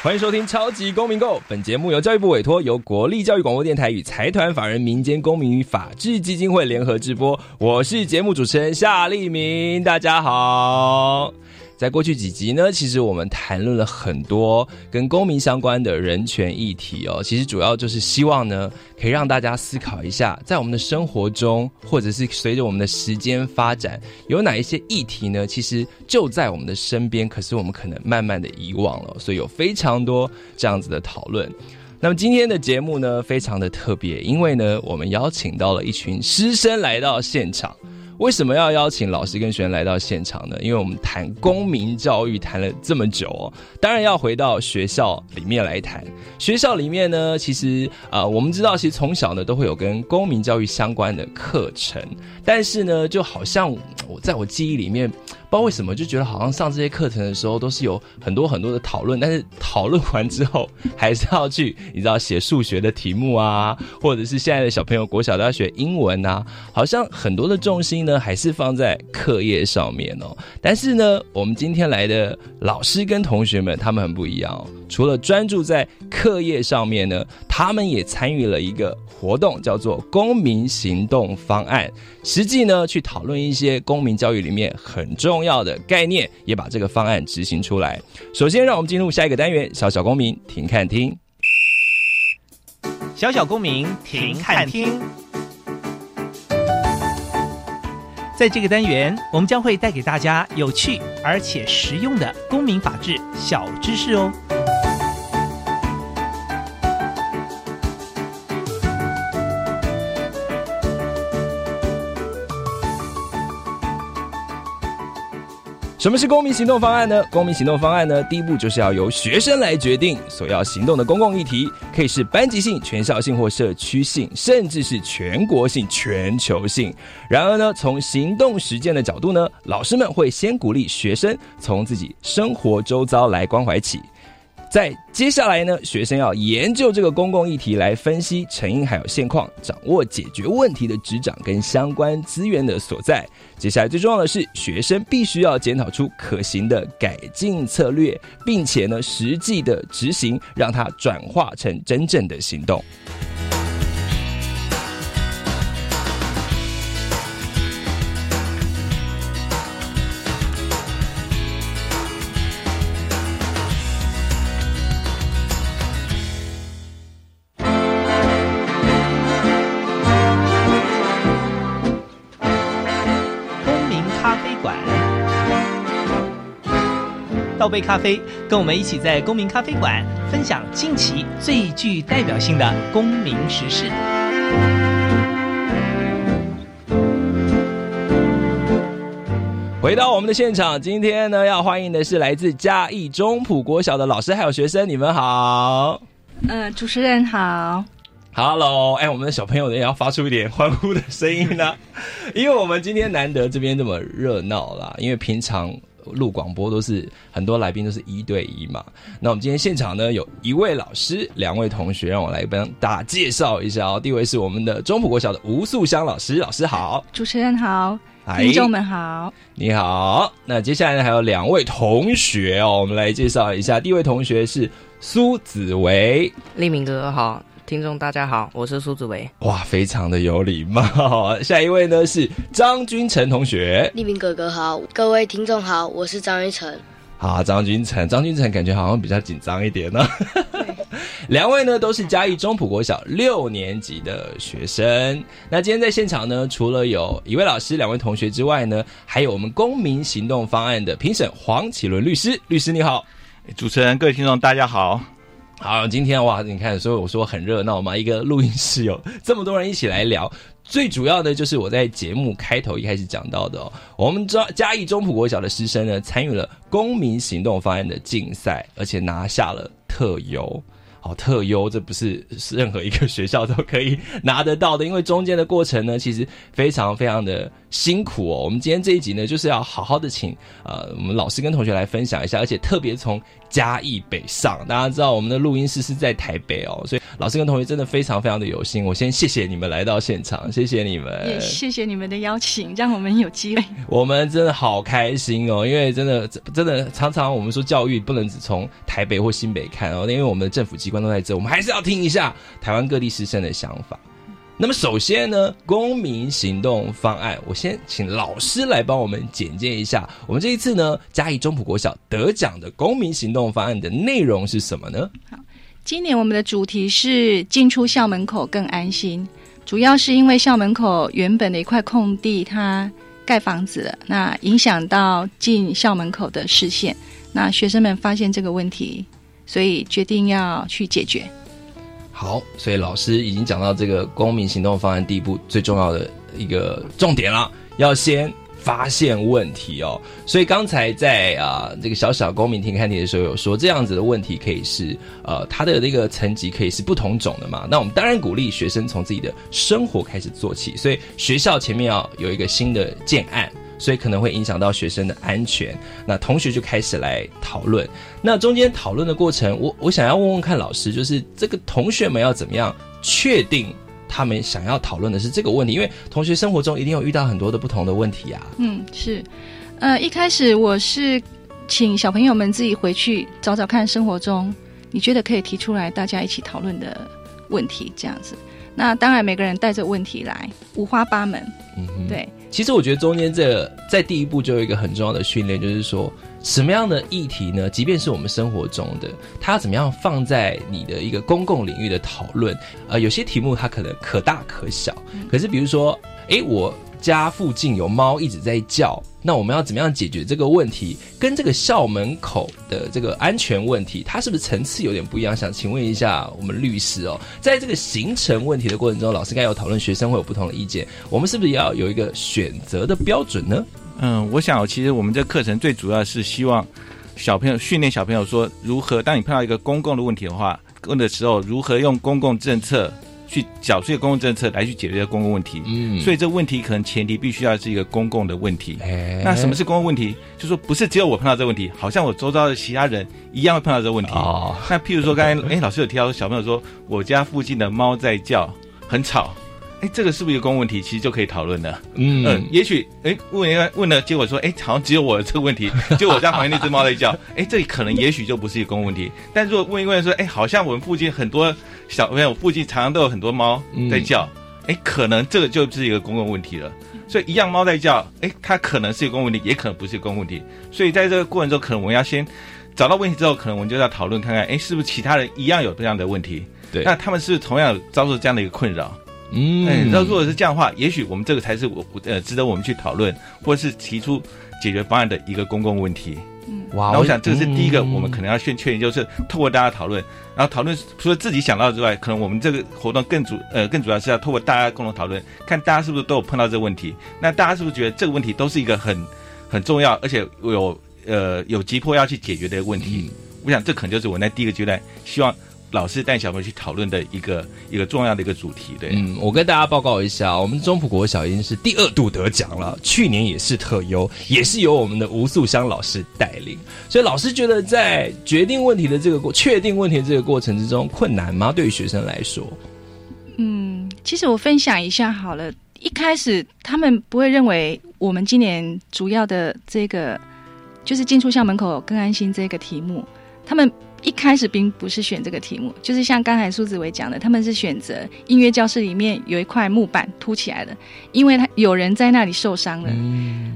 欢迎收听《超级公民购》，本节目由教育部委托，由国立教育广播电台与财团法人民间公民与法治基金会联合直播。我是节目主持人夏立明，大家好。在过去几集呢，其实我们谈论了很多跟公民相关的人权议题哦。其实主要就是希望呢，可以让大家思考一下，在我们的生活中，或者是随着我们的时间发展，有哪一些议题呢？其实就在我们的身边，可是我们可能慢慢的遗忘了。所以有非常多这样子的讨论。那么今天的节目呢，非常的特别，因为呢，我们邀请到了一群师生来到现场。为什么要邀请老师跟学生来到现场呢？因为我们谈公民教育谈了这么久哦，当然要回到学校里面来谈。学校里面呢，其实啊，我们知道，其实从小呢都会有跟公民教育相关的课程，但是呢，就好像我在我记忆里面。不知道为什么就觉得好像上这些课程的时候都是有很多很多的讨论，但是讨论完之后还是要去你知道写数学的题目啊，或者是现在的小朋友国小都要学英文啊，好像很多的重心呢还是放在课业上面哦。但是呢，我们今天来的老师跟同学们他们很不一样哦，除了专注在课业上面呢，他们也参与了一个活动，叫做公民行动方案，实际呢去讨论一些公民教育里面很重。重要的概念，也把这个方案执行出来。首先，让我们进入下一个单元——小小公民停看听。小小公民停看听，在这个单元，我们将会带给大家有趣而且实用的公民法治小知识哦。什么是公民行动方案呢？公民行动方案呢，第一步就是要由学生来决定所要行动的公共议题，可以是班级性、全校性或社区性，甚至是全国性、全球性。然而呢，从行动实践的角度呢，老师们会先鼓励学生从自己生活周遭来关怀起。在接下来呢，学生要研究这个公共议题，来分析成因还有现况，掌握解决问题的执掌跟相关资源的所在。接下来最重要的是，学生必须要检讨出可行的改进策略，并且呢，实际的执行，让它转化成真正的行动。倒杯咖啡，跟我们一起在公民咖啡馆分享近期最具代表性的公民时事。回到我们的现场，今天呢要欢迎的是来自嘉义中埔国小的老师还有学生，你们好。嗯，主持人好。Hello，哎，我们的小朋友也要发出一点欢呼的声音呢，因为我们今天难得这边这么热闹啦，因为平常。录广播都是很多来宾都是一对一嘛，那我们今天现场呢有一位老师，两位同学，让我来帮大家介绍一下哦。第一位是我们的中普国小的吴素香老师，老师好，主持人好，听众们好，你好。那接下来呢还有两位同学哦，我们来介绍一下。第一位同学是苏子维，立明哥哥好。听众大家好，我是苏子维。哇，非常的有礼貌。下一位呢是张君成同学。立明哥哥好，各位听众好，我是张君成。好，张君成，张君成感觉好像比较紧张一点呢。两位呢都是嘉义中普国小六年级的学生。那今天在现场呢，除了有一位老师、两位同学之外呢，还有我们公民行动方案的评审黄启伦律师。律师你好，主持人、各位听众大家好。好，今天哇，你看，所以我说很热闹嘛，一个录音室有这么多人一起来聊。最主要的就是我在节目开头一开始讲到的哦，我们嘉嘉义中普国小的师生呢，参与了公民行动方案的竞赛，而且拿下了特优。好，特优这不是任何一个学校都可以拿得到的，因为中间的过程呢，其实非常非常的辛苦哦。我们今天这一集呢，就是要好好的请呃我们老师跟同学来分享一下，而且特别从嘉义北上，大家知道我们的录音室是在台北哦，所以老师跟同学真的非常非常的有心。我先谢谢你们来到现场，谢谢你们，也谢谢你们的邀请，让我们有机会。我们真的好开心哦，因为真的真的常常我们说教育不能只从台北或新北看哦，因为我们的政府机关都在这，我们还是要听一下台湾各地师生的想法。那么首先呢，公民行动方案，我先请老师来帮我们简介一下。我们这一次呢，嘉义中普国小得奖的公民行动方案的内容是什么呢？好，今年我们的主题是进出校门口更安心，主要是因为校门口原本的一块空地，它盖房子了，那影响到进校门口的视线。那学生们发现这个问题，所以决定要去解决。好，所以老师已经讲到这个公民行动方案第一步最重要的一个重点了，要先发现问题哦。所以刚才在啊这个小小公民听看题的时候有说，这样子的问题可以是呃他的那个层级可以是不同种的嘛。那我们当然鼓励学生从自己的生活开始做起，所以学校前面要有一个新的建案。所以可能会影响到学生的安全，那同学就开始来讨论。那中间讨论的过程，我我想要问问看老师，就是这个同学们要怎么样确定他们想要讨论的是这个问题？因为同学生活中一定有遇到很多的不同的问题啊。嗯，是，呃，一开始我是请小朋友们自己回去找找看，生活中你觉得可以提出来大家一起讨论的问题，这样子。那当然每个人带着问题来，五花八门。嗯，对。其实我觉得中间这在第一步就有一个很重要的训练，就是说什么样的议题呢？即便是我们生活中的，它要怎么样放在你的一个公共领域的讨论？呃，有些题目它可能可大可小，可是比如说，哎，我。家附近有猫一直在叫，那我们要怎么样解决这个问题？跟这个校门口的这个安全问题，它是不是层次有点不一样？想请问一下我们律师哦，在这个形成问题的过程中，老师该有讨论，学生会有不同的意见，我们是不是也要有一个选择的标准呢？嗯，我想其实我们这课程最主要是希望小朋友训练小朋友说，如何当你碰到一个公共的问题的话，问的时候如何用公共政策。去缴税公共政策来去解决公共问题，嗯，所以这个问题可能前提必须要是一个公共的问题。那什么是公共问题？就说不是只有我碰到这个问题，好像我周遭的其他人一样会碰到这个问题。哦，那譬如说刚才哎，老师有提到小朋友说我家附近的猫在叫，很吵。哎，这个是不是一个公共问题？其实就可以讨论了。嗯，也许哎问一个问了，结果说哎好像只有我这个问题，就我家旁边那只猫在叫。哎，这里可能也许就不是一个公共问题。但如果问一问说哎，好像我们附近很多小朋友附近常常都有很多猫在叫，哎，可能这个就是一个公共问题了。所以一样猫在叫，哎，它可能是一个公共问题，也可能不是一个公共问题。所以在这个过程中，可能我们要先找到问题之后，可能我们就要讨论看看，哎，是不是其他人一样有这样的问题？对，那他们是同样遭受这样的一个困扰。嗯，那如果是这样的话，也许我们这个才是我呃值得我们去讨论，或者是提出解决方案的一个公共问题。嗯，哇，那我想这个是第一个，我们可能要先确认，就是透过大家讨论，然后讨论除了自己想到之外，可能我们这个活动更主呃更主要是要透过大家共同讨论，看大家是不是都有碰到这个问题，那大家是不是觉得这个问题都是一个很很重要，而且有呃有急迫要去解决的问题？我想这可能就是我在第一个阶段希望。老师带小朋友去讨论的一个一个重要的一个主题，对。嗯，我跟大家报告一下，我们中普国小已经是第二度得奖了，去年也是特优，也是由我们的吴素香老师带领。所以老师觉得在决定问题的这个过、确定问题的这个过程之中，困难吗？对于学生来说？嗯，其实我分享一下好了。一开始他们不会认为我们今年主要的这个就是进出校门口更安心这个题目，他们。一开始并不是选这个题目，就是像刚才苏子维讲的，他们是选择音乐教室里面有一块木板凸起来的，因为他有人在那里受伤了，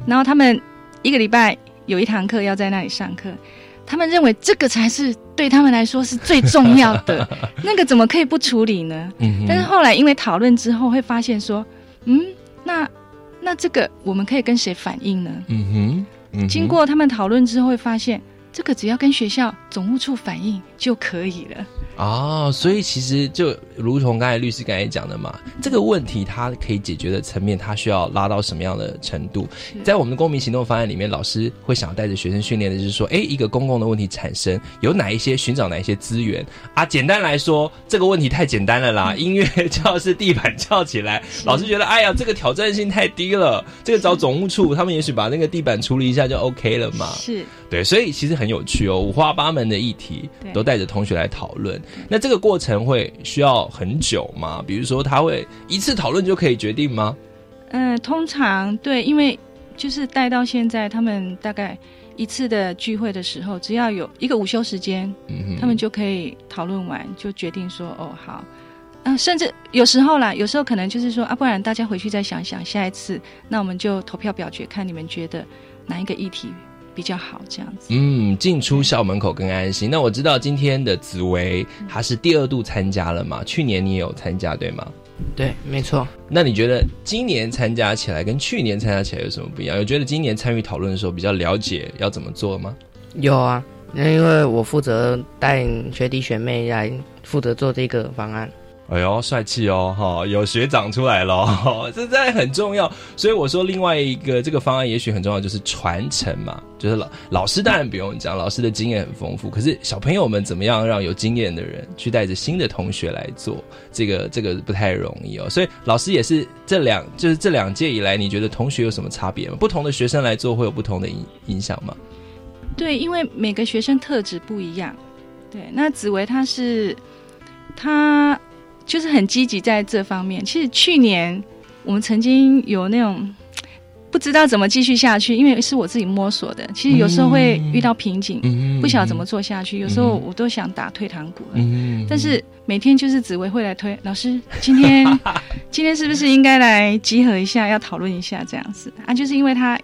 然后他们一个礼拜有一堂课要在那里上课，他们认为这个才是对他们来说是最重要的，那个怎么可以不处理呢？但是后来因为讨论之后会发现说，嗯，那那这个我们可以跟谁反映呢？嗯哼，经过他们讨论之后会发现。这个只要跟学校总务处反映就可以了。哦，所以其实就如同刚才律师刚才讲的嘛，这个问题它可以解决的层面，它需要拉到什么样的程度？在我们的公民行动方案里面，老师会想要带着学生训练的就是说，哎，一个公共的问题产生，有哪一些寻找哪一些资源啊？简单来说，这个问题太简单了啦，音乐教室地板翘起来，老师觉得，哎呀，这个挑战性太低了，这个找总务处，他们也许把那个地板处理一下就 OK 了嘛。是对，所以其实很有趣哦，五花八门的议题都带着同学来讨论。那这个过程会需要很久吗？比如说，他会一次讨论就可以决定吗？嗯，通常对，因为就是带到现在，他们大概一次的聚会的时候，只要有一个午休时间，嗯他们就可以讨论完，就决定说，哦，好。嗯、甚至有时候啦，有时候可能就是说啊，不然大家回去再想想，下一次那我们就投票表决，看你们觉得哪一个议题比较好，这样子。嗯，进出校门口更安心。那我知道今天的紫薇她是第二度参加了嘛？去年你也有参加对吗？对，没错。那你觉得今年参加起来跟去年参加起来有什么不一样？有觉得今年参与讨论的时候比较了解要怎么做吗？有啊，那因为我负责带学弟学妹来负责做这个方案。哎呦，帅气哦，哈，有学长出来了，哈 这真的很重要。所以我说，另外一个这个方案也许很重要，就是传承嘛。就是老老师当然不用讲，老师的经验很丰富。可是小朋友们怎么样让有经验的人去带着新的同学来做这个，这个不太容易哦。所以老师也是这两就是这两届以来，你觉得同学有什么差别吗？不同的学生来做会有不同的影影响吗？对，因为每个学生特质不一样。对，那紫薇他是他就是很积极在这方面。其实去年我们曾经有那种不知道怎么继续下去，因为是我自己摸索的。其实有时候会遇到瓶颈，嗯不晓得怎么做下去。有时候我都想打退堂鼓了。嗯但是每天就是紫薇会来推老师，今天 今天是不是应该来集合一下，要讨论一下这样子啊？就是因为他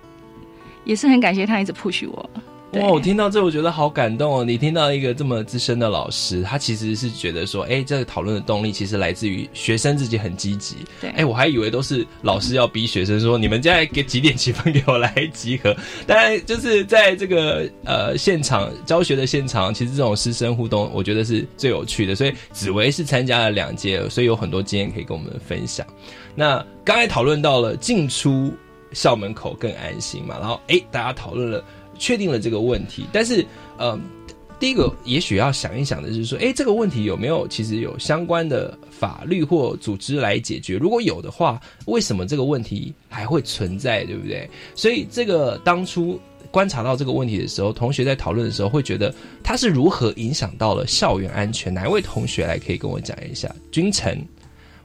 也是很感谢他一直 push 我。对哇，我听到这我觉得好感动哦！你听到一个这么资深的老师，他其实是觉得说，哎，这个讨论的动力其实来自于学生自己很积极。对哎，我还以为都是老师要逼学生说，你们现在给几点几分给我来集合。当然，就是在这个呃现场教学的现场，其实这种师生互动，我觉得是最有趣的。所以紫薇是参加了两届，所以有很多经验可以跟我们分享。那刚才讨论到了进出校门口更安心嘛，然后哎，大家讨论了。确定了这个问题，但是呃，第一个也许要想一想的就是说，诶，这个问题有没有其实有相关的法律或组织来解决？如果有的话，为什么这个问题还会存在，对不对？所以这个当初观察到这个问题的时候，同学在讨论的时候会觉得它是如何影响到了校园安全？哪一位同学来可以跟我讲一下？君臣。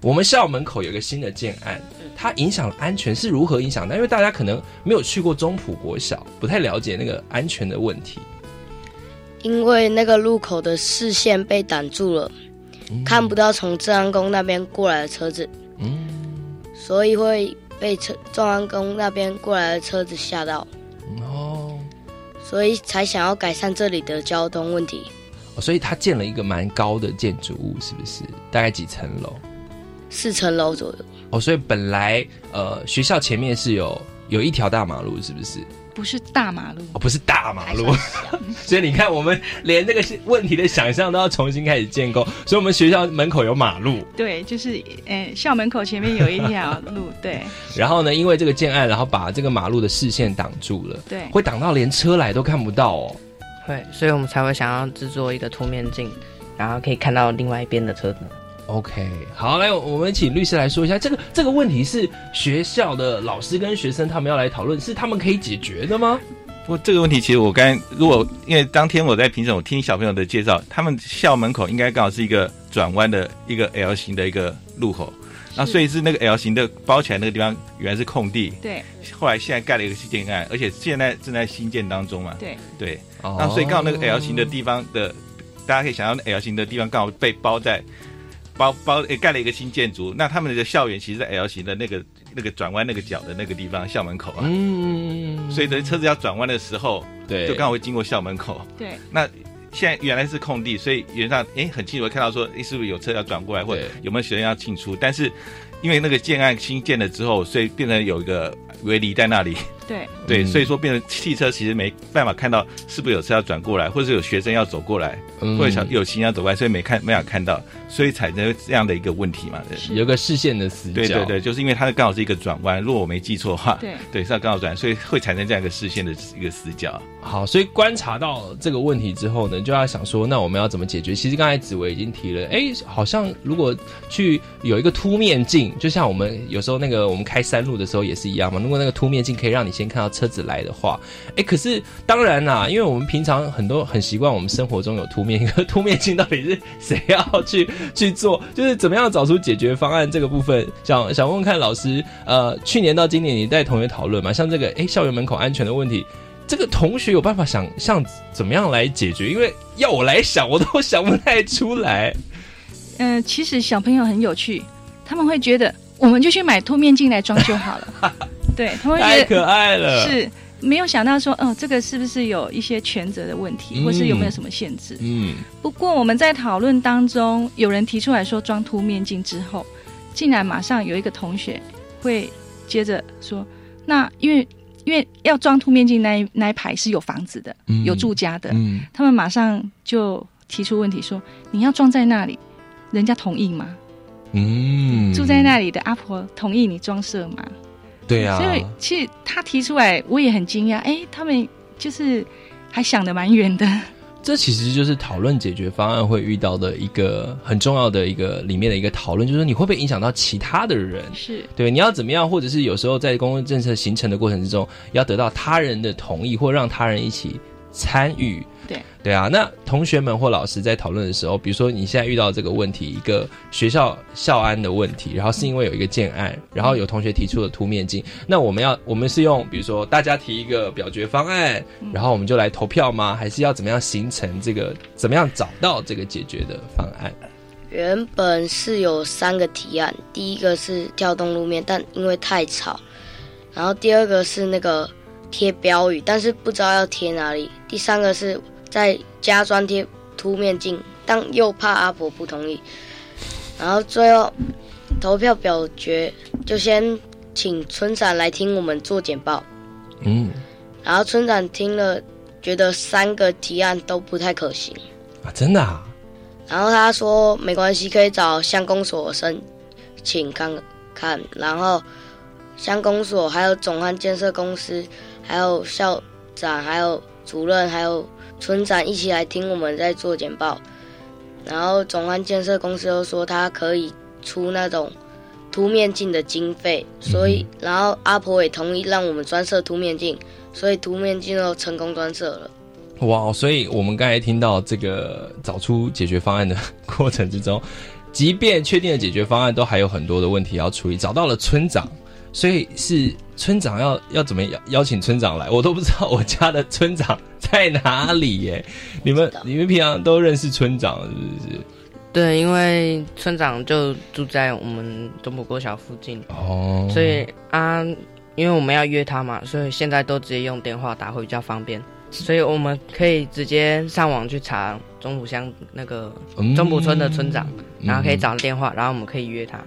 我们校门口有一个新的建案，它影响安全是如何影响的？因为大家可能没有去过中埔国小，不太了解那个安全的问题。因为那个路口的视线被挡住了，看不到从正安宫那边过来的车子，嗯，所以会被车正安宫那边过来的车子吓到，哦，所以才想要改善这里的交通问题。哦所以他建了一个蛮高的建筑物，是不是？大概几层楼？四层楼左右，哦，所以本来呃学校前面是有有一条大马路，是不是？不是大马路，哦，不是大马路 所以你看，我们连这个问题的想象都要重新开始建构。所以，我们学校门口有马路，对，就是呃校门口前面有一条路，对 然后呢，因为这个建案，然后把这个马路的视线挡住了，对会挡到连车来都看不到哦。会，所以我们才会想要制作一个凸面镜，然后可以看到另外一边的车子。OK，好，来，我们请律师来说一下这个这个问题是学校的老师跟学生他们要来讨论，是他们可以解决的吗？不过这个问题，其实我刚才如果因为当天我在评审，我听小朋友的介绍，他们校门口应该刚好是一个转弯的一个 L 型的一个路口，那所以是那个 L 型的包起来那个地方原来是空地，对。后来现在盖了一个新建案，而且现在正在新建当中嘛。对。对，哦。那所以刚好那个 L 型的地方的，大家可以想象那 L 型的地方刚好被包在包包诶盖了一个新建筑，那他们的校园其实在 L 型的那个那个转弯那个角的那个地方校门口啊，嗯，所以等于车子要转弯的时候，对，就刚好会经过校门口。对那现在原来是空地，所以原上诶很清楚地看到说，诶是不是有车要转过来，或者有没有学生要进出？但是因为那个建案新建了之后，所以变成有一个围篱在那里，对，对，嗯所以说变成汽车其实没办法看到是不是有车要转过来，或者是有学生要走过来，嗯或者小有行人要走过来，所以没看没法看到，所以产生这样的一个问题嘛。对有个视线的死角，对对对，就是因为它刚好是一个转弯，如果我没记错的话，对对，是要刚好转，所以会产生这样一个视线的一个死角。好，所以观察到这个问题之后呢，就要想说，那我们要怎么解决？其实刚才紫薇已经提了，哎，好像如果去有一个凸面镜，就像我们有时候那个我们开山路的时候也是一样嘛。如果那个凸面镜可以让你先看到车子来的话，哎，可是当然啦，因为我们平常很多很习惯，我们生活中有凸面，可 凸面镜到底是谁要去去做？就是怎么样找出解决方案这个部分，想想问问看老师，呃，去年到今年你带同学讨论嘛，像这个哎校园门口安全的问题。这个同学有办法想像怎么样来解决？因为要我来想，我都想不太出来。嗯、其实小朋友很有趣，他们会觉得我们就去买凸面镜来装就好了。对，他们会觉得太可爱了，是没有想到说，哦，这个是不是有一些权责的问题，嗯或是有没有什么限制？嗯，不过我们在讨论当中，有人提出来说装凸面镜之后，竟然马上有一个同学会接着说，那因为因为要装凸面镜那一那一排是有房子的，嗯有住家的，嗯，他们马上就提出问题说，你要装在那里，人家同意吗？嗯，住在那里的阿婆同意你装设吗？对啊，所以其实他提出来，我也很惊讶，哎，他们就是还想的蛮远的。这其实就是讨论解决方案会遇到的一个很重要的一个里面的一个讨论，就是说你会不会影响到其他的人？是对，你要怎么样，或者是有时候在公共政策形成的过程之中，要得到他人的同意，或让他人一起参与。对对啊，那同学们或老师在讨论的时候，比如说你现在遇到这个问题，一个学校校安的问题，然后是因为有一个建案，然后有同学提出了凸面镜，那我们要我们是用比如说大家提一个表决方案，然后我们就来投票吗？还是要怎么样形成这个怎么样找到这个解决的方案？原本是有三个提案，第一个是跳动路面，但因为太吵；然后第二个是那个贴标语，但是不知道要贴哪里；第三个是在加砖贴凸面镜，但又怕阿婆不同意。然后最后投票表决，就先请村长来听我们做简报。嗯然后村长听了，觉得三个提案都不太可行。啊，真的啊，然后他说没关系，可以找乡公所申请看看。然后乡公所还有总汉建设公司，还有校长，还有主任，还有村长一起来听我们在做简报。然后总安建设公司又说他可以出那种凸面镜的经费，所以然后阿婆也同意让我们专设凸面镜，所以凸面镜都成功专设了。哇！所以我们刚才听到这个找出解决方案的过程之中，即便确定了解决方案，都还有很多的问题要处理。找到了村长，所以是村长要要怎么邀邀请村长来，我都不知道我家的村长在哪里耶。你们你们平常都认识村长是不是？对，因为村长就住在我们中埔国小附近，哦，所以啊，因为我们要约他嘛，所以现在都直接用电话打会比较方便，所以我们可以直接上网去查中埔乡那个嗯。中埔村的村长，然后可以嗯找电话，然后我们可以约他。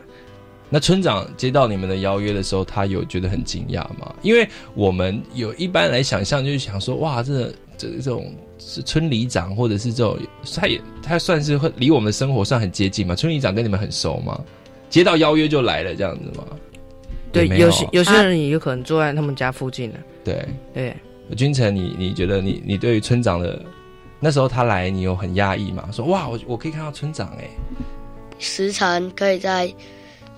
那村长接到你们的邀约的时候，他有觉得很惊讶吗？因为我们有一般来想象，就是想说，哇，这这这种是村里长，或者是这种，他也他算是会离我们的生活算很接近嘛。村里长跟你们很熟吗？接到邀约就来了这样子吗？对，有有些有些人也有可能住在他们家附近的。对，对，君成，你你觉得你你对于村长的那时候他来，你有很压抑吗？说哇，我我可以看到村长哎、时常可以在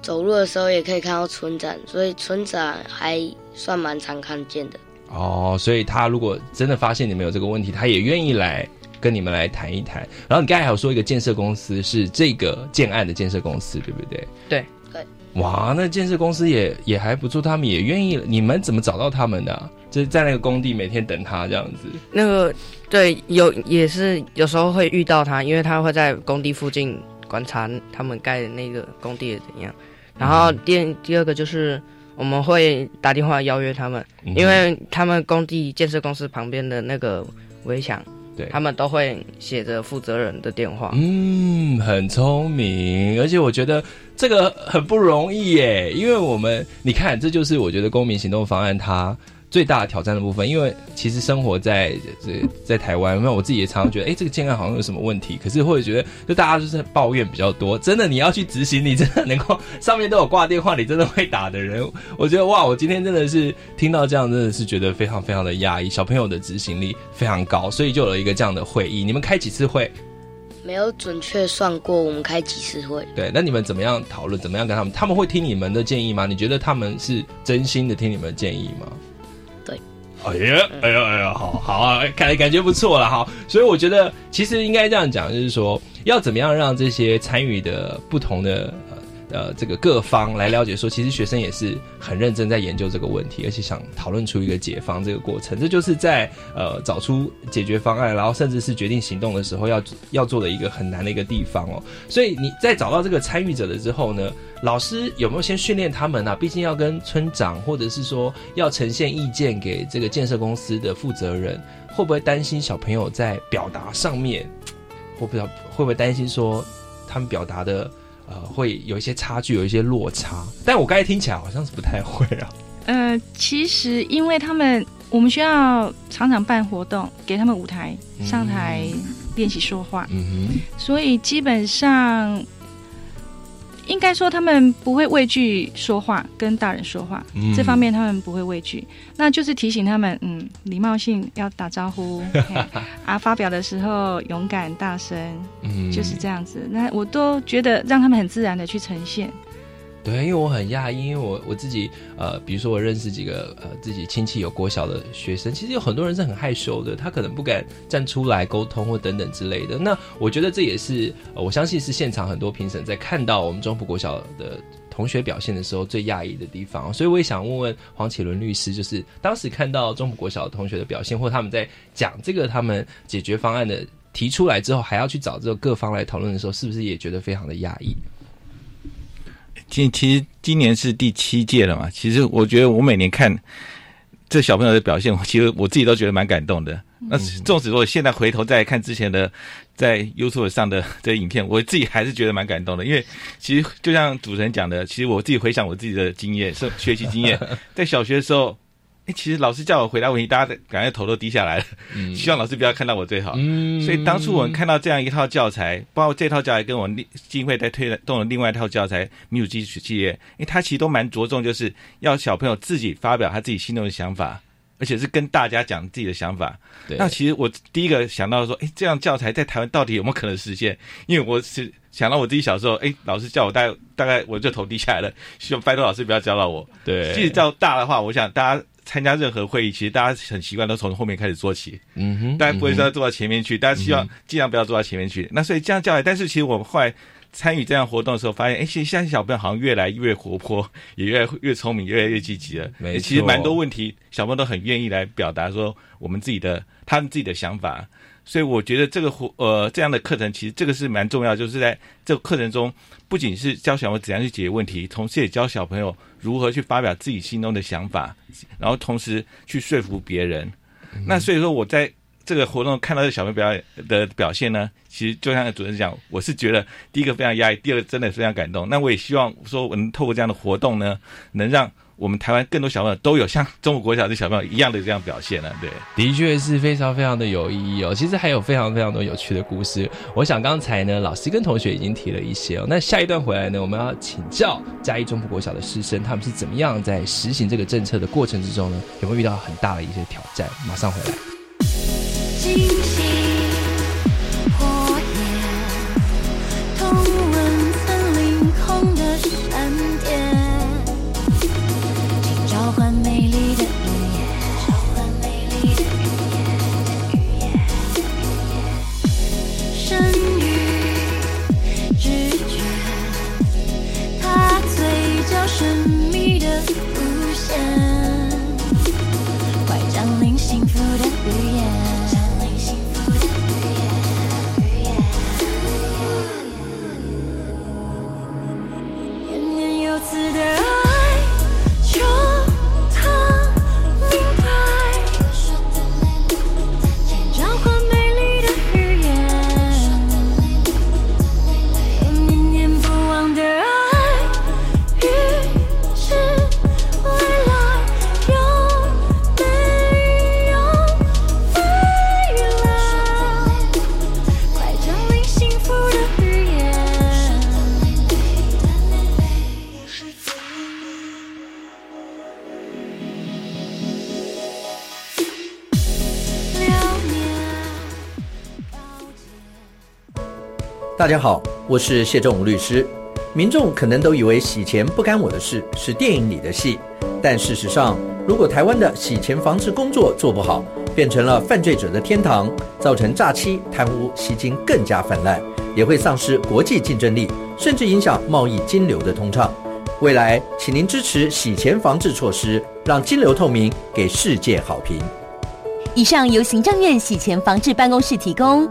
走路的时候也可以看到村长，所以村长还算蛮常看见的。哦，所以他如果真的发现你们有这个问题，他也愿意来跟你们来谈一谈。然后你刚才还有说一个建设公司是这个建案的建设公司，对不对？对对。哇，那建设公司也也还不错，他们也愿意。你们怎么找到他们的啊、就是在那个工地每天等他这样子。那个对有也是有时候会遇到他，因为他会在工地附近观察他们盖的那个工地的怎样。然后第第二个就是我们会打电话邀约他们，嗯因为他们工地建设公司旁边的那个围墙，对他们都会写着负责人的电话。嗯，很聪明，而且我觉得这个很不容易耶，因为我们你看，这就是我觉得公民行动方案它最大的挑战的部分，因为其实生活在这在台湾，那我自己也常常觉得，哎，这个健康好像有什么问题，可是或者觉得，就大家就是抱怨比较多。真的，你要去执行，你真的能够上面都有挂电话，你真的会打的人，我觉得哇，我今天真的是听到这样，真的是觉得非常非常的压抑。小朋友的执行力非常高，所以就有了一个这样的会议。你们开几次会？没有准确算过我们开几次会。对，那你们怎么样讨论？怎么样跟他们？他们会听你们的建议吗？你觉得他们是真心的听你们的建议吗？哎呀，哎呀，哎呀，好好啊，感感觉不错了哈。所以我觉得，其实应该这样讲，就是说，要怎么样让这些参与的不同的。呃，这个各方来了解说，其实学生也是很认真在研究这个问题，而且想讨论出一个解方这个过程。这就是在呃找出解决方案，然后甚至是决定行动的时候要要做的一个很难的一个地方哦。所以你在找到这个参与者了之后呢，老师有没有先训练他们啊？毕竟要跟村长，或者是说要呈现意见给这个建设公司的负责人，会不会担心小朋友在表达上面，我不知道会不会担心说他们表达的？呃，会有一些差距，有一些落差，但我刚才听起来好像是不太会啊。呃，其实因为他们我们需要常常办活动，给他们舞台上台练习说话，嗯哼，所以基本上。应该说，他们不会畏惧说话，跟大人说话，这方面他们不会畏惧。那就是提醒他们，嗯，礼貌性要打招呼，啊，发表的时候勇敢大声，嗯，就是这样子。那我都觉得让他们很自然的去呈现。对，因为我很讶异，因为我我自己呃，比如说我认识几个呃自己亲戚有国小的学生，其实有很多人是很害羞的，他可能不敢站出来沟通或等等之类的。那我觉得这也是我相信是现场很多评审在看到我们中埔国小的同学表现的时候最讶异的地方。所以我也想问问黄启伦律师，就是当时看到中埔国小的同学的表现，或他们在讲这个他们解决方案的提出来之后，还要去找这个各方来讨论的时候，是不是也觉得非常的讶异？今其实今年是第七届了嘛，其实我觉得我每年看这小朋友的表现，其实我自己都觉得蛮感动的。那纵使说现在回头再看之前的在 YouTube 上的这影片，我自己还是觉得蛮感动的。因为其实就像主持人讲的，其实我自己回想我自己的经验，是学习经验，在小学的时候。其实老师叫我回答问题，大家的感觉头都低下来了。嗯，希望老师不要看到我最好。嗯，所以当初我们看到这样一套教材，包括这套教材跟我们基金会在推动的另外一套教材民主基础企业，因为它其实都蛮着重，就是要小朋友自己发表他自己心中的想法，而且是跟大家讲自己的想法。那其实我第一个想到说，哎，这样教材在台湾到底有没有可能实现？因为我是想到我自己小时候，哎，老师叫我大概大概我就头低下来了，希望拜托老师不要教到我。对，即使叫大的话，我想大家。参加任何会议，其实大家很习惯都从后面开始做起，嗯哼，大家不会说坐到前面去，大家希望尽量不要坐到前面去。那所以这样教来，但是其实我们后来参与这样活动的时候，发现，哎，其实现在小朋友好像越来越活泼，也越来越聪明，越来越积极了。没其实蛮多问题，小朋友都很愿意来表达说我们自己的他们自己的想法。所以我觉得这个活呃这样的课程，其实这个是蛮重要，就是在这个课程中，不仅是教小朋友怎样去解决问题，同时也教小朋友如何去发表自己心中的想法，然后同时去说服别人。那所以说，我在这个活动看到这小朋友表演的表现呢，其实就像主持人讲，我是觉得第一个非常压抑，第二个真的非常感动。那我也希望说，我能透过这样的活动呢，能让。我们台湾更多小朋友都有像中国国小的小朋友一样的这样表现呢？对，的确是非常非常的有意义哦。其实还有非常非常多有趣的故事。我想刚才呢，老师跟同学已经提了一些哦。那下一段回来呢，我们要请教嘉义中部国小的师生，他们是怎么样在实行这个政策的过程之中呢？有没有遇到很大的一些挑战？马上回来。已无限。大家好，我是谢仲武律师。民众可能都以为洗钱不干我的事，是电影里的戏。但事实上，如果台湾的洗钱防治工作做不好，变成了犯罪者的天堂，造成诈欺、贪污、吸金更加泛滥，也会丧失国际竞争力，甚至影响贸易金流的通畅。未来，请您支持洗钱防治措施，让金流透明，给世界好评。以上由行政院洗钱防治办公室提供。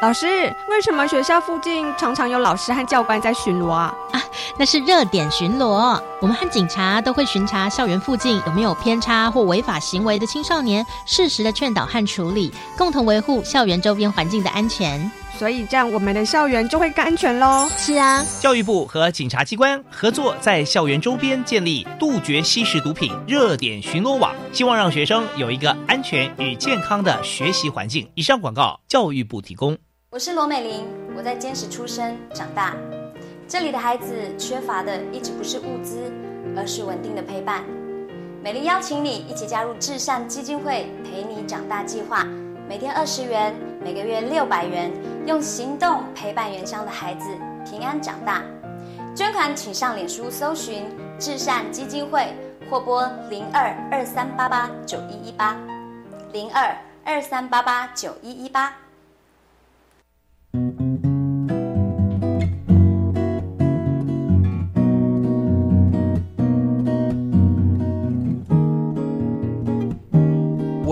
老师，为什么学校附近常常有老师和教官在巡逻啊？啊，那是热点巡逻。我们和警察都会巡查校园附近有没有偏差或违法行为的青少年，适时的劝导和处理，共同维护校园周边环境的安全。所以这样，我们的校园就会更安全喽。是啊，教育部和警察机关合作，在校园周边建立杜绝吸食毒品热点巡逻网，希望让学生有一个安全与健康的学习环境。以上广告，教育部提供。我是罗美玲，我在坚持出生长大，这里的孩子缺乏的一直不是物资，而是稳定的陪伴。美玲邀请你一起加入至善基金会陪你长大计划，每天二十元，每个月六百元，用行动陪伴原乡的孩子平安长大。捐款请上脸书搜寻至善基金会，或拨零二二三八八九一一八零二二三八八九一一八。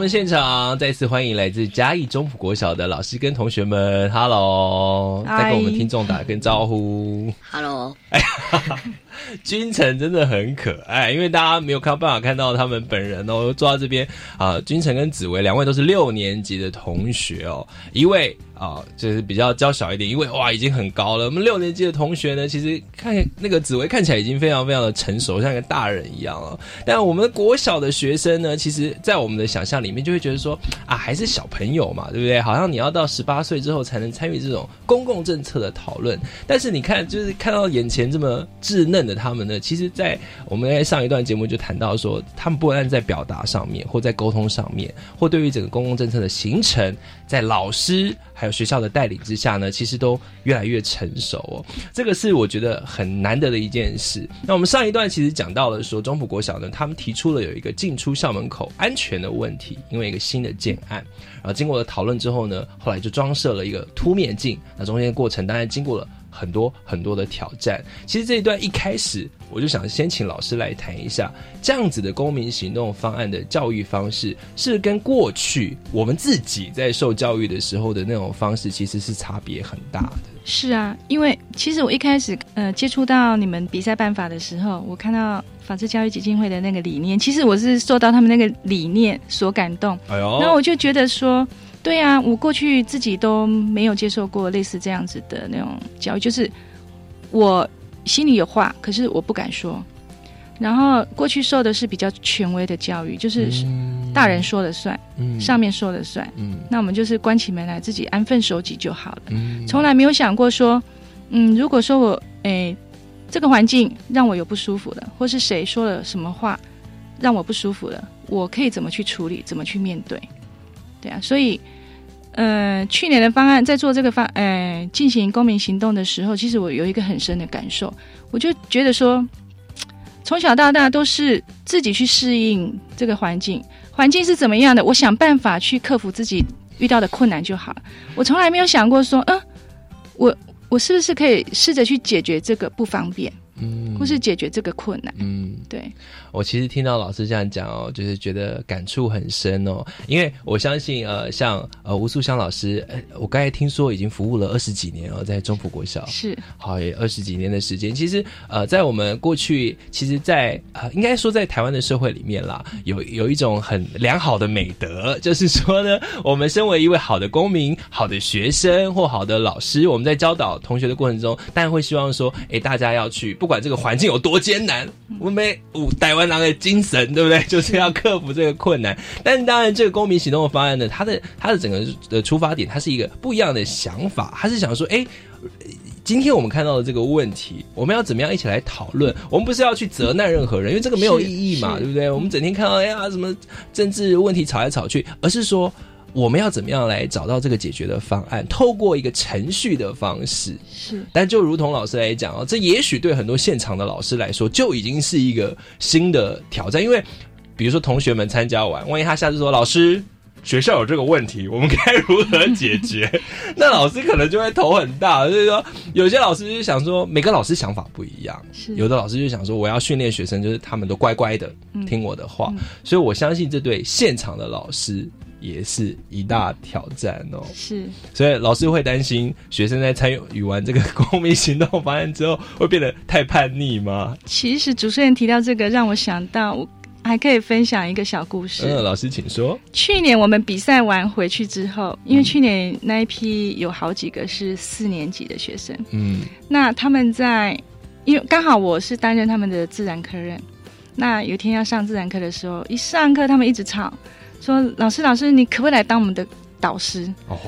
们现场，再次欢迎来自嘉义中埔国小的老师跟同学们，Hello，嗨再跟我们听众打个招呼。Hello，君臣真的很可爱，因为大家没有看办法看到他们本人哦。坐到这边啊、君臣跟紫薇两位都是六年级的同学哦，一位啊、就是比较娇小一点，一位哇已经很高了。我们六年级的同学呢，其实看那个紫薇看起来已经非常非常的成熟，像一个大人一样哦。但我们国小的学生呢，其实在我们的想象里面就会觉得说啊，还是小朋友嘛，对不对？好像你要到十八岁之后才能参与这种公共政策的讨论。但是你看，就是看到眼前这么稚嫩他们呢，其实，在我们在上一段节目就谈到说，他们不但在表达上面，或在沟通上面，或对于整个公共政策的形成，在老师还有学校的带领之下呢，其实都越来越成熟哦。这个是我觉得很难得的一件事。那我们上一段其实讲到了说，中埔国小呢，他们提出了有一个进出校门口安全的问题，因为一个新的建案，然后经过了讨论之后呢，后来就装设了一个凸面镜。那中间的过程当然经过了很多很多的挑战。其实这一段一开始，我就想先请老师来谈一下这样子的公民行动方案的教育方式，是跟过去我们自己在受教育的时候的那种方式，其实是差别很大的。是啊，因为其实我一开始呃接触到你们比赛办法的时候，我看到法治教育基金会的那个理念，其实我是受到他们那个理念所感动。哎呦然后我就觉得说，对啊，我过去自己都没有接受过类似这样子的那种教育，就是我心里有话，可是我不敢说。然后过去受的是比较权威的教育，就是大人说了算，嗯上面说了算。嗯那我们就是关起门来自己安分守己就好了。嗯从来没有想过说，嗯，如果说我诶这个环境让我有不舒服的，或是谁说了什么话让我不舒服了，我可以怎么去处理，怎么去面对？对啊，所以呃，去年的方案在做这个方呃进行公民行动的时候，其实我有一个很深的感受，我就觉得说，从小到大都是自己去适应这个环境，环境是怎么样的，我想办法去克服自己遇到的困难就好了。我从来没有想过说，嗯、我我是不是可以试着去解决这个不方便？嗯。或是解决这个困难。嗯，对，我其实听到老师这样讲哦，就是觉得感触很深哦，因为我相信呃，像呃吴素香老师，呃，我刚才听说已经服务了二十几年哦，在中埔国小。是。好也二十几年的时间。其实呃，在我们过去，其实在，呃，应该说在台湾的社会里面啦，有有一种很良好的美德，就是说呢，我们身为一位好的公民、好的学生或好的老师，我们在教导同学的过程中，当然会希望说，哎，大家要去，不管这个环境有多艰难，我们五台湾人的精神，对不对？就是要克服这个困难。但是当然，这个公民行动的方案呢，它的它的整个的出发点，它是一个不一样的想法，它是想说，哎。今天我们看到的这个问题，我们要怎么样一起来讨论？我们不是要去责难任何人，因为这个没有意义嘛，对不对？我们整天看到哎呀什么政治问题吵来吵去，而是说我们要怎么样来找到这个解决的方案，透过一个程序的方式。是，但就如同老师来讲哦，这也许对很多现场的老师来说，就已经是一个新的挑战，因为比如说同学们参加完，万一他下次说老师。学校有这个问题，我们该如何解决？那老师可能就会头很大。所以说，有些老师就想说，每个老师想法不一样。是有的老师就想说，我要训练学生，就是他们都乖乖的听我的话。所以我相信，这对现场的老师也是一大挑战哦。是，所以老师会担心学生在参与完这个公民行动方案之后，会变得太叛逆吗？其实主持人提到这个，让我想到我。还可以分享一个小故事。嗯，老师请说。去年我们比赛完回去之后，因为去年那一批有好几个是四年级的学生，嗯，那他们在，因为刚好我是担任他们的自然科任，那有一天要上自然课的时候，一上课他们一直吵，说老师老师，你可不可以来当我们的导师？哦，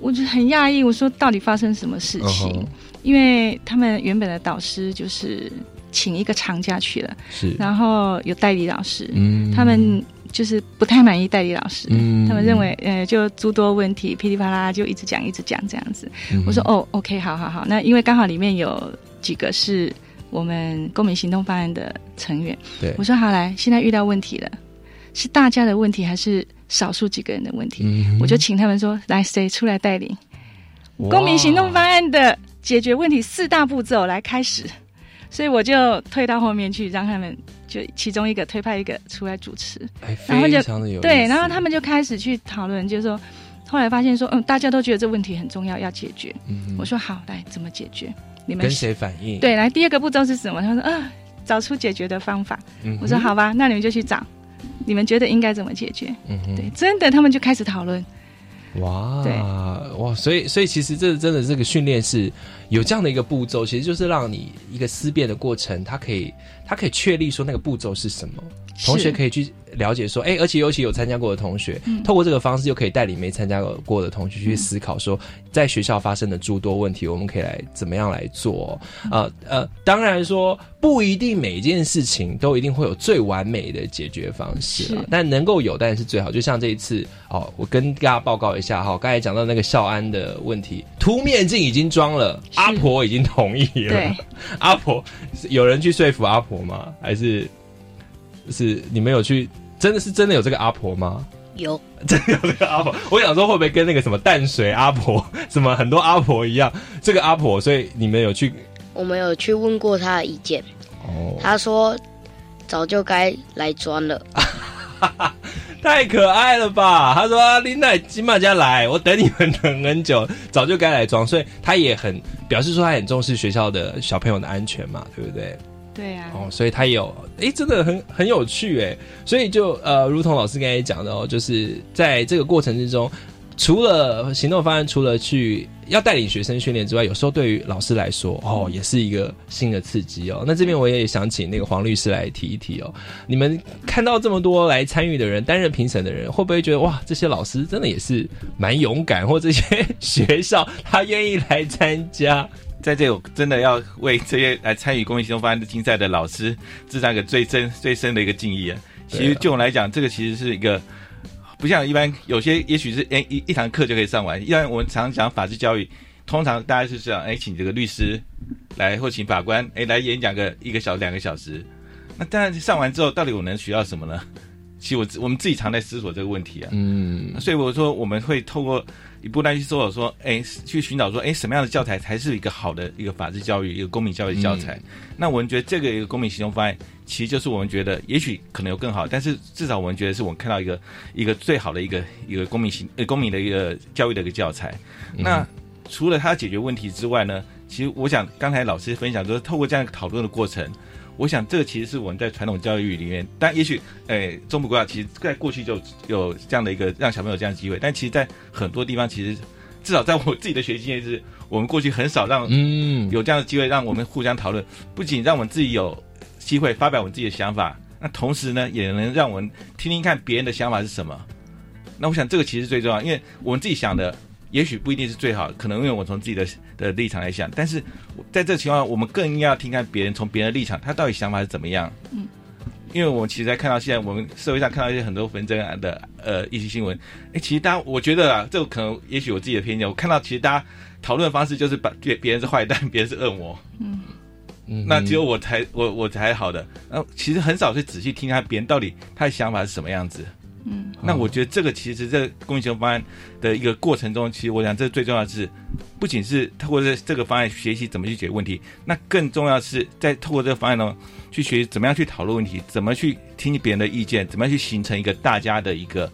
我就很讶异，我说到底发生什么事情？嗯因为他们原本的导师就是。请一个长假去了，是，然后有代理老师，嗯，他们就是不太满意代理老师，嗯，他们认为呃就诸多问题噼里啪啦就一直讲一直讲这样子，嗯、我说哦，OK，好好好，那因为刚好里面有几个是我们公民行动方案的成员，对，我说好来，现在遇到问题了，是大家的问题还是少数几个人的问题？嗯、我就请他们说来谁出来带领公民行动方案的解决问题四大步骤来开始。所以我就退到后面去，让他们就其中一个推派一个出来主持，哎、然后就有对，然后他们就开始去讨论，就是说，后来发现说，嗯，大家都觉得这问题很重要，要解决。嗯，我说好，来怎么解决？你们跟谁反映？对，来第二个步骤是什么？他说啊，找出解决的方法。嗯，我说好吧，那你们就去找，你们觉得应该怎么解决？嗯，对，真的，他们就开始讨论。哇，对哇，所以所以其实这真的这个训练是有这样的一个步骤，其实就是让你一个思辨的过程，它可以它可以确立说那个步骤是什么，同学可以去了解说，哎，而且尤其有参加过的同学，嗯、透过这个方式又可以带领没参加过的同学去思考说，在学校发生的诸多问题，我们可以来怎么样来做？呃呃，当然说不一定每一件事情都一定会有最完美的解决方式啊，但能够有当然是最好。就像这一次哦，我跟大家报告一下哈，刚才讲到那个校安的问题，凸面镜已经装了，阿婆已经同意了。阿婆有人去说服阿婆吗？还是是你们有去？真的是真的有这个阿婆吗？有，真的有这个阿婆。我想说会不会跟那个什么淡水阿婆、什么很多阿婆一样？这个阿婆，所以你们有去？我们有去问过他的意见。哦，他说早就该来装了。太可爱了吧！他说：“林奈金马家来，我等你们等很久，早就该来装。”所以他也很表示说，他很重视学校的小朋友的安全嘛，对不对？对呀、啊。哦，所以他有，哎，真的很很有趣哎。所以就呃，如同老师刚才讲的哦，就是在这个过程之中，除了行动方案，除了去要带领学生训练之外，有时候对于老师来说，哦，也是一个新的刺激哦。那这边我也想请那个黄律师来提一提哦。你们看到这么多来参与的人，担任评审的人，会不会觉得哇，这些老师真的也是蛮勇敢，或这些 学校他愿意来参加？在这，我真的要为这些来参与公益行动方案的竞赛的老师致上一个最深、最深的一个敬意啊！其实就我来讲，这个其实是一个。不像一般有些，也许是哎一一堂课就可以上完。一般我们常讲法治教育，通常大家是这样，哎，请这个律师来或请法官哎来演讲个一个小时两个小时。那当然上完之后，到底我能学到什么呢？其实我我们自己常在思索这个问题啊。嗯，所以我说我们会透过你不断去搜索说，哎，去寻找说，哎，什么样的教材才是一个好的一个法治教育、一个公民教育教材？那我们觉得这个一个公民行动方案，其实就是我们觉得也许可能有更好，但是至少我们觉得是我们看到一个一个最好的一个一个公民行呃公民的一个教育的一个教材。那除了它解决问题之外呢，其实我想刚才老师分享，就是透过这样一个讨论的过程。我想，这个其实是我们在传统教育里面，但也许，诶，中部国家其实在过去就有这样的一个让小朋友这样的机会，但其实，在很多地方，其实至少在我自己的学习经验是，我们过去很少让嗯有这样的机会，让我们互相讨论，不仅让我们自己有机会发表我们自己的想法，那同时呢，也能让我们听听看别人的想法是什么。那我想，这个其实最重要，因为我们自己想的。也许不一定是最好，可能因为我从自己的的立场来想，但是在这个情况，我们更应该要听看别人从别人的立场，他到底想法是怎么样。嗯，因为我们其实在看到现在我们社会上看到一些很多纷争的呃一些新闻，哎，其实大家我觉得啊，这个可能也许我自己的偏见，我看到其实大家讨论的方式就是把别别人是坏蛋，别人是恶魔。嗯嗯，那只有我才我我才好的，然后其实很少去仔细听他别人到底他的想法是什么样子。嗯，那我觉得这个其实在公益行动方案的一个过程中，其实我想这最重要是，不仅是透过这这个方案学习怎么去解决问题，那更重要是在透过这个方案中去学习怎么样去讨论问题，怎么去听别人的意见，怎么样去形成一个大家的一个。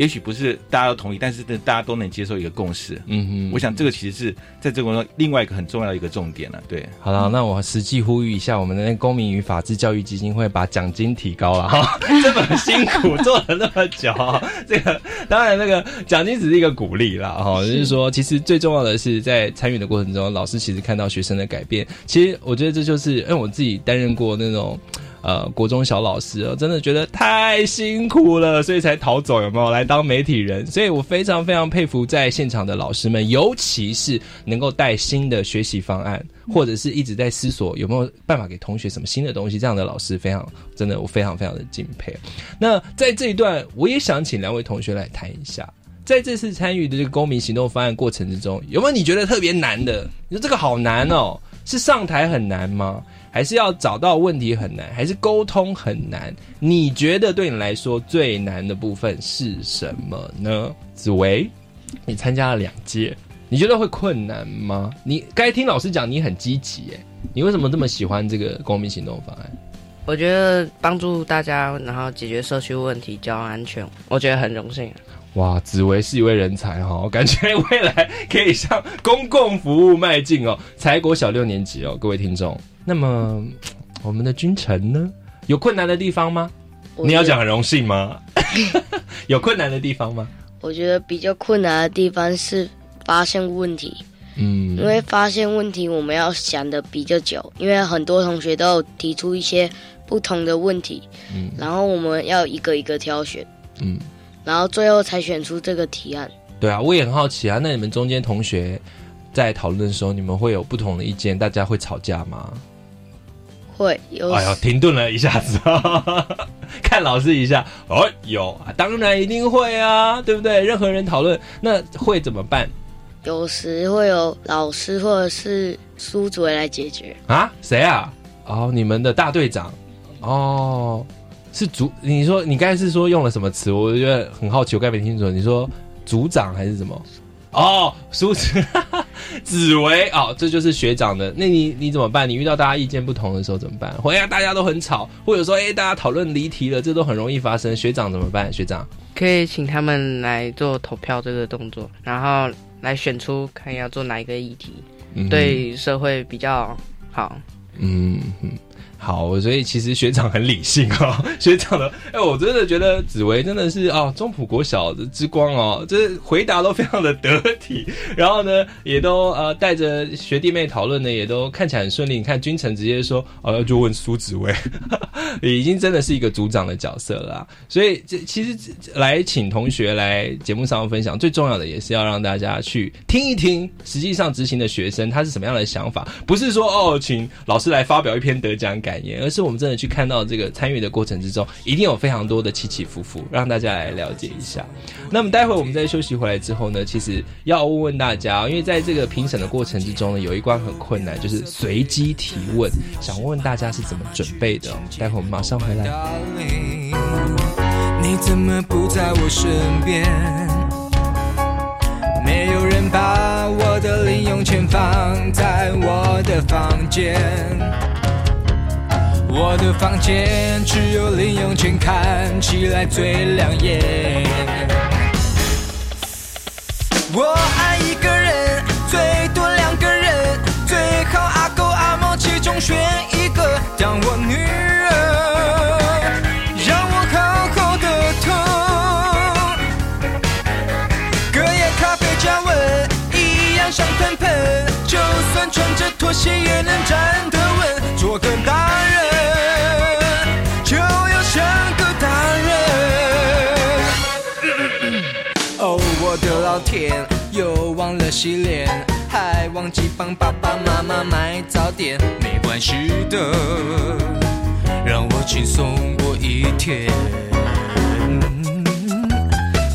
也许不是大家都同意，但是大家都能接受一个共识。嗯哼，我想这个其实是在这个中另外一个很重要的一个重点了。对，好了，那我实际呼吁一下，我们的公民与法治教育基金会把奖金提高了哈，这么辛苦做了那么久，这个当然那个奖金只是一个鼓励啦哈，就是说其实最重要的是在参与的过程中，老师其实看到学生的改变。其实我觉得这就是因为我自己担任过那种。呃，国中小老师哦，真的觉得太辛苦了，所以才逃走，有没有来当媒体人？所以我非常非常佩服在现场的老师们，尤其是能够带新的学习方案，或者是一直在思索有没有办法给同学什么新的东西，这样的老师非常真的，我非常非常的敬佩。那在这一段，我也想请两位同学来谈一下，在这次参与的这个公民行动方案过程之中，有没有你觉得特别难的？你说这个好难哦，是上台很难吗？还是要找到问题很难，还是沟通很难？你觉得对你来说最难的部分是什么呢？紫薇，你参加了两届，你觉得会困难吗？你该听老师讲，你很积极，耶，你为什么这么喜欢这个公民行动方案？我觉得帮助大家，然后解决社区问题，交通安全，我觉得很荣幸。哇，紫薇是一位人才哈，感觉未来可以向公共服务迈进哦。才国小六年级哦，各位听众。那么，我们的君臣呢？有困难的地方吗？你要讲很荣幸吗？有困难的地方吗？我觉得比较困难的地方是发现问题。嗯，因为发现问题我们要想的比较久，因为很多同学都有提出一些不同的问题。嗯，然后我们要一个一个挑选。嗯，然后最后才选出这个提案。对啊，我也很好奇啊。那你们中间同学在讨论的时候，你们会有不同的意见？大家会吵架吗？会有哎呦，停顿了一下子，看老师一下。哦，有，当然一定会啊，对不对？任何人讨论，那会怎么办？有时会有老师或者是苏主任来解决啊？谁啊？哦，你们的大队长哦，是组？你说你刚才是说用了什么词？我觉得很好奇，我刚没听清楚。你说组长还是什么？哦，苏子紫薇哦，这就是学长的。那你你怎么办？你遇到大家意见不同的时候怎么办？或者大家都很吵，或者说哎，大家讨论离题了，这都很容易发生。学长怎么办？学长可以请他们来做投票这个动作，然后来选出看要做哪一个议题，对社会比较好。嗯。好，所以其实学长很理性哦。学长的，哎，我真的觉得紫薇真的是哦，中普国小之光哦，这回答都非常的得体，然后呢，也都呃带着学弟妹讨论呢，也都看起来很顺利。你看君臣直接说，哦，就问苏紫薇，已经真的是一个组长的角色了。所以这其实来请同学来节目上分享，最重要的也是要让大家去听一听，实际上执行的学生他是什么样的想法，不是说哦，请老师来发表一篇得奖感。概念，而是我们真的去看到这个参与的过程之中，一定有非常多的起起伏伏，让大家来了解一下。那么待会我们在休息回来之后呢，其实要问问大家，因为在这个评审的过程之中呢，有一关很困难，就是随机提问，想问问大家是怎么准备的。待会我们马上回来。你怎么不在我身边？没有人把我的零用钱放在我的房间。房间只有零用钱，看起来最亮眼。我爱一个人，最多两个人，最好阿狗阿猫其中选一个当我女儿，让我好好的疼。隔夜咖啡加温，一样香喷喷，就算穿着拖鞋也能站得老天，又忘了洗脸，还忘记帮爸爸妈妈买早点。没关系的，让我轻松过一天。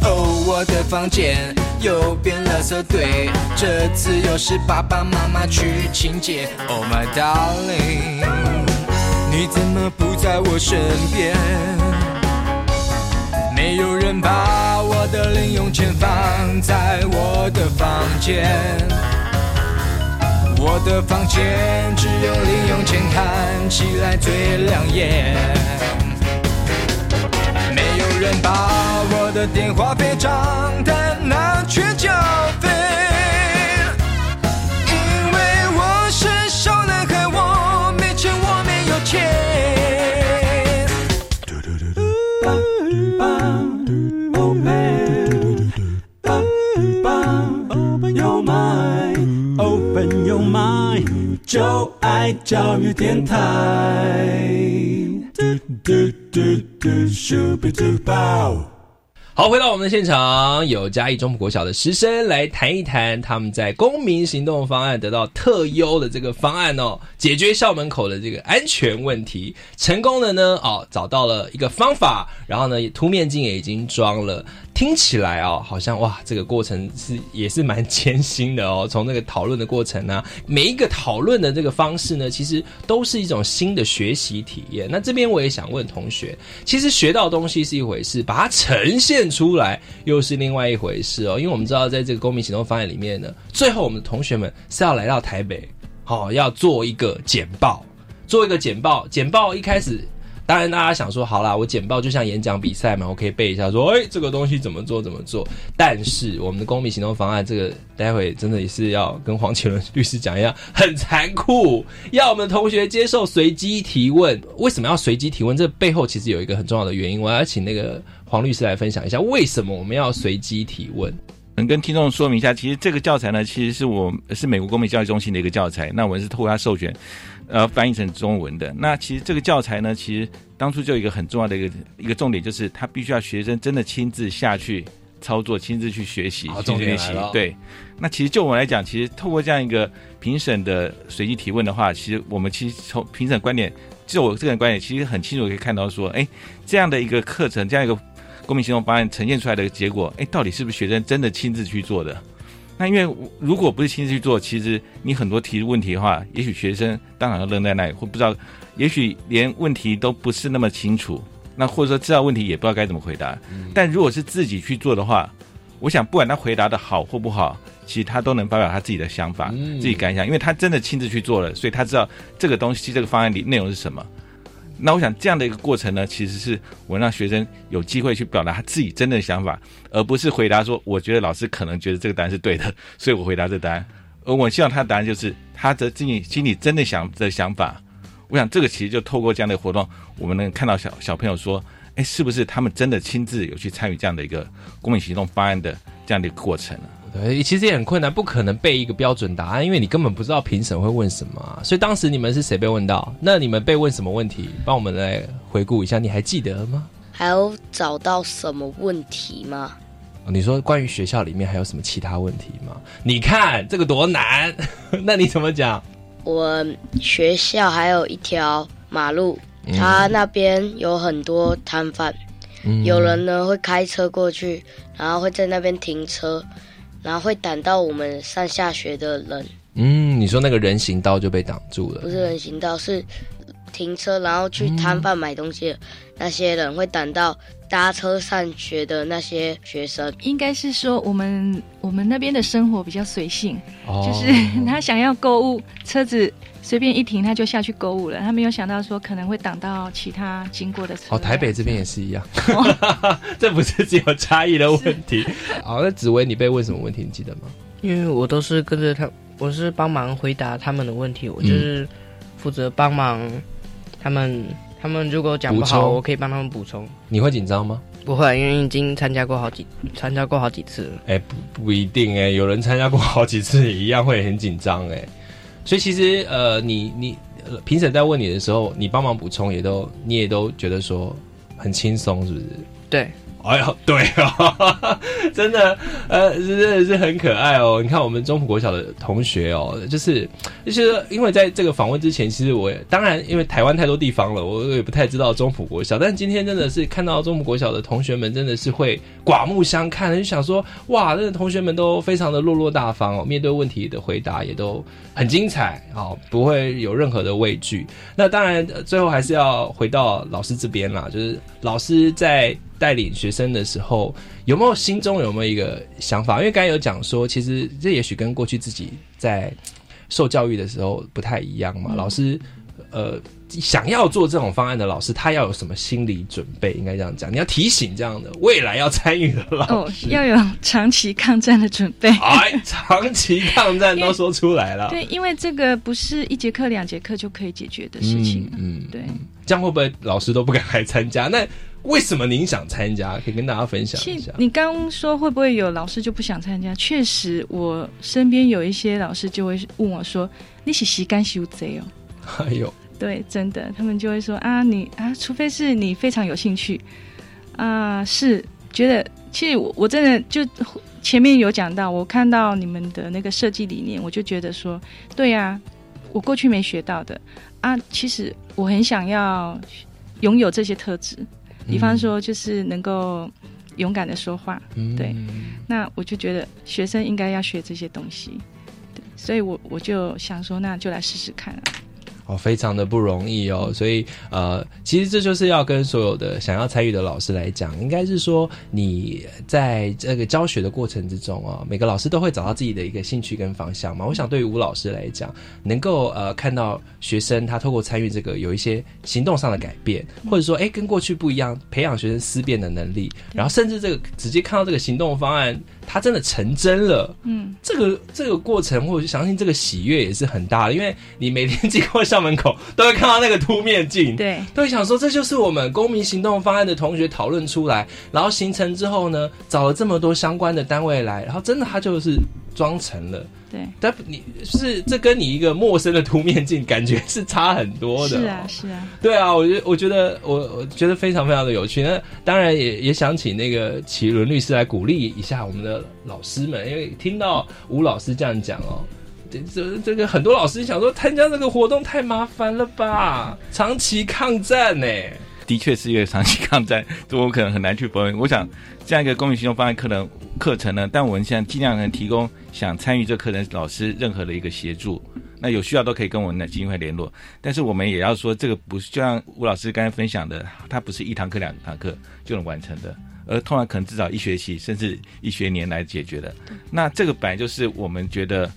哦，我的房间又变垃圾堆，这次又是爸爸妈妈去清洁。Oh my darling，你怎么不在我身边？没有人把我的零用钱放在我的房间，我的房间只有零用钱看起来最亮眼。没有人把我的电话费账单拿去缴费，就爱教育电台。嘟嘟嘟嘟，Super Duper。好，回到我们的现场，有嘉义中部国小的师生来谈一谈他们在公民行动方案得到特优的这个方案哦，解决校门口的这个安全问题，成功的呢哦找到了一个方法，然后呢凸面镜也已经装了。听起来哦，好像哇，这个过程是也是蛮艰辛的哦。从那个讨论的过程呢、每一个讨论的这个方式呢，其实都是一种新的学习体验。那这边我也想问同学，其实学到东西是一回事，把它呈现出来又是另外一回事哦。因为我们知道，在这个公民行动方案里面呢，最后我们的同学们是要来到台北，好、要做一个简报，做一个简报。简报一开始。当然，大家想说，好啦，我简报就像演讲比赛嘛，我可以背一下，说，哎、这个东西怎么做怎么做。但是我们的公民行动方案，这个待会真的也是要跟黄启伦律师讲一样，很残酷，要我们同学接受随机提问。为什么要随机提问？这背后其实有一个很重要的原因，我要请那个黄律师来分享一下，为什么我们要随机提问。能跟听众说明一下，其实这个教材呢，其实是我是美国公民教育中心的一个教材，那我们是透过他授权，呃，翻译成中文的。那其实这个教材呢，其实当初就有一个很重要的一个一个重点，就是他必须要学生真的亲自下去操作，亲自去学习，去练习。对，那其实就我们来讲，其实透过这样一个评审的随机提问的话，其实我们其实从评审观点，就我个人观点，其实很清楚可以看到说，哎，这样的一个课程，这样一个公民行动方案呈现出来的结果，哎，到底是不是学生真的亲自去做的？那因为如果不是亲自去做，其实你很多提问题的话，也许学生当场就愣在那里，或不知道，也许连问题都不是那么清楚，那或者说知道问题也不知道该怎么回答。但如果是自己去做的话，我想不管他回答的好或不好，其实他都能发表他自己的想法、自己感想，因为他真的亲自去做了，所以他知道这个东西、这个方案里内容是什么。那我想这样的一个过程呢，其实是我让学生有机会去表达他自己真的想法，而不是回答说我觉得老师可能觉得这个答案是对的，所以我回答这答案。而我希望他的答案就是他的自己心里真的想的想法。我想这个其实就透过这样的活动，我们能看到小小朋友说，哎，是不是他们真的亲自有去参与这样的一个公民行动方案的这样的一个过程呢？对，其实也很困难，不可能背一个标准答案，因为你根本不知道评审会问什么啊、所以当时你们是谁被问到？那你们被问什么问题？帮我们来回顾一下，你还记得吗？还有找到什么问题吗？哦你说关于学校里面还有什么其他问题吗？你看这个多难，那你怎么讲？我学校还有一条马路，嗯它那边有很多摊贩，嗯有人呢会开车过去，然后会在那边停车，然后会挡到我们上下学的人，嗯，你说那个人行道就被挡住了不。是人行道，是停车然后去摊贩买东西的那些人，会挡到搭车上学的那些学生。应该是说我们我们那边的生活比较随性，哦就是 他想要购物，车子随便一停他就下去购物了，他没有想到说可能会挡到其他经过的车。哦，台北这边也是一样，这不是只有差异的问题。好，那紫薇，你被问什么问题？你记得吗？因为我都是跟着他，我是帮忙回答他们的问题，我就是负责帮忙他们。他们如果讲不好，我可以帮他们补充。你会紧张吗？不会，因为已经参加过好几参加过好几次了。哎、不不一定哎、有人参加过好几次，也一样会很紧张哎。所以其实呃，你你呃评审在问你的时候，你帮忙补充，也都你也都觉得说很轻松，是不是？对，哎呦，对哦，真的，呃，真的是很可爱哦。你看我们中普国小的同学哦，就是就是因为在这个访问之前，其实我也当然因为台湾太多地方了，我也不太知道中普国小。但今天真的是看到中普国小的同学们，真的是会刮目相看，就想说哇，这个同学们都非常的落落大方哦，面对问题的回答也都很精彩，哦，不会有任何的畏惧。那当然，最后还是要回到老师这边啦，就是老师在带领学生的时候，有没有心中有没有一个想法？因为刚才有讲说，其实这也许跟过去自己在受教育的时候不太一样嘛。嗯老师，呃，想要做这种方案的老师，他要有什么心理准备？应该这样讲，你要提醒这样的未来要参与的老哦，师，要有长期抗战的准备。哎，长期抗战都说出来了。对，因为这个不是一节课、两节课就可以解决的事情。嗯，嗯对，这样会不会老师都不敢来参加？那为什么您想参加？可以跟大家分享一下。你刚说会不会有老师就不想参加？确实，我身边有一些老师就会问我说：“你是洗干修贼哦哎呦，？”对，真的，他们就会说：“啊，你啊，除非是你非常有兴趣啊，是觉得其实我我真的就前面有讲到，我看到你们的那个设计理念，我就觉得说，对呀、我过去没学到的啊，其实我很想要拥有这些特质，比方说就是能够勇敢的说话，嗯。对，那我就觉得学生应该要学这些东西，对，所以我我就想说，那就来试试看啊。哦，非常的不容易哦，所以呃，其实这就是要跟所有的想要参与的老师来讲，应该是说你在这个教学的过程之中哦，每个老师都会找到自己的一个兴趣跟方向嘛。我想对于吴老师来讲，能够呃看到学生他透过参与这个有一些行动上的改变，或者说哎跟过去不一样，培养学生思辨的能力，然后甚至这个直接看到这个行动方案，它真的成真了，嗯，这个这个过程，我相信这个喜悦也是很大的，因为你每天经过校门口 都会看到那个凸面镜，对，都会想说这就是我们公民行动方案的同学讨论出来，然后形成之后呢，找了这么多相关的单位来，然后真的它就是装成了。对，但你是这跟你一个陌生的凸面镜感觉是差很多的、是啊，是啊，对啊，我觉得我觉得我我觉得非常非常的有趣。那当然也也想请那个奇伦律师来鼓励一下我们的老师们，因为听到吴老师这样讲哦，这这这个很多老师想说参加这个活动太麻烦了吧，长期抗战呢。的确是一个长期抗战，这我可能很难去否认。我想这样一个公民行动方案课程课程呢，但我们现在尽量能提供想参与这课程老师任何的一个协助。那有需要都可以跟我们的基金会联络，但是我们也要说，这个不是就像吴老师刚才分享的，它不是一堂课两堂课就能完成的，而通常可能至少一学期甚至一学年来解决的。那这个本来就是我们觉得，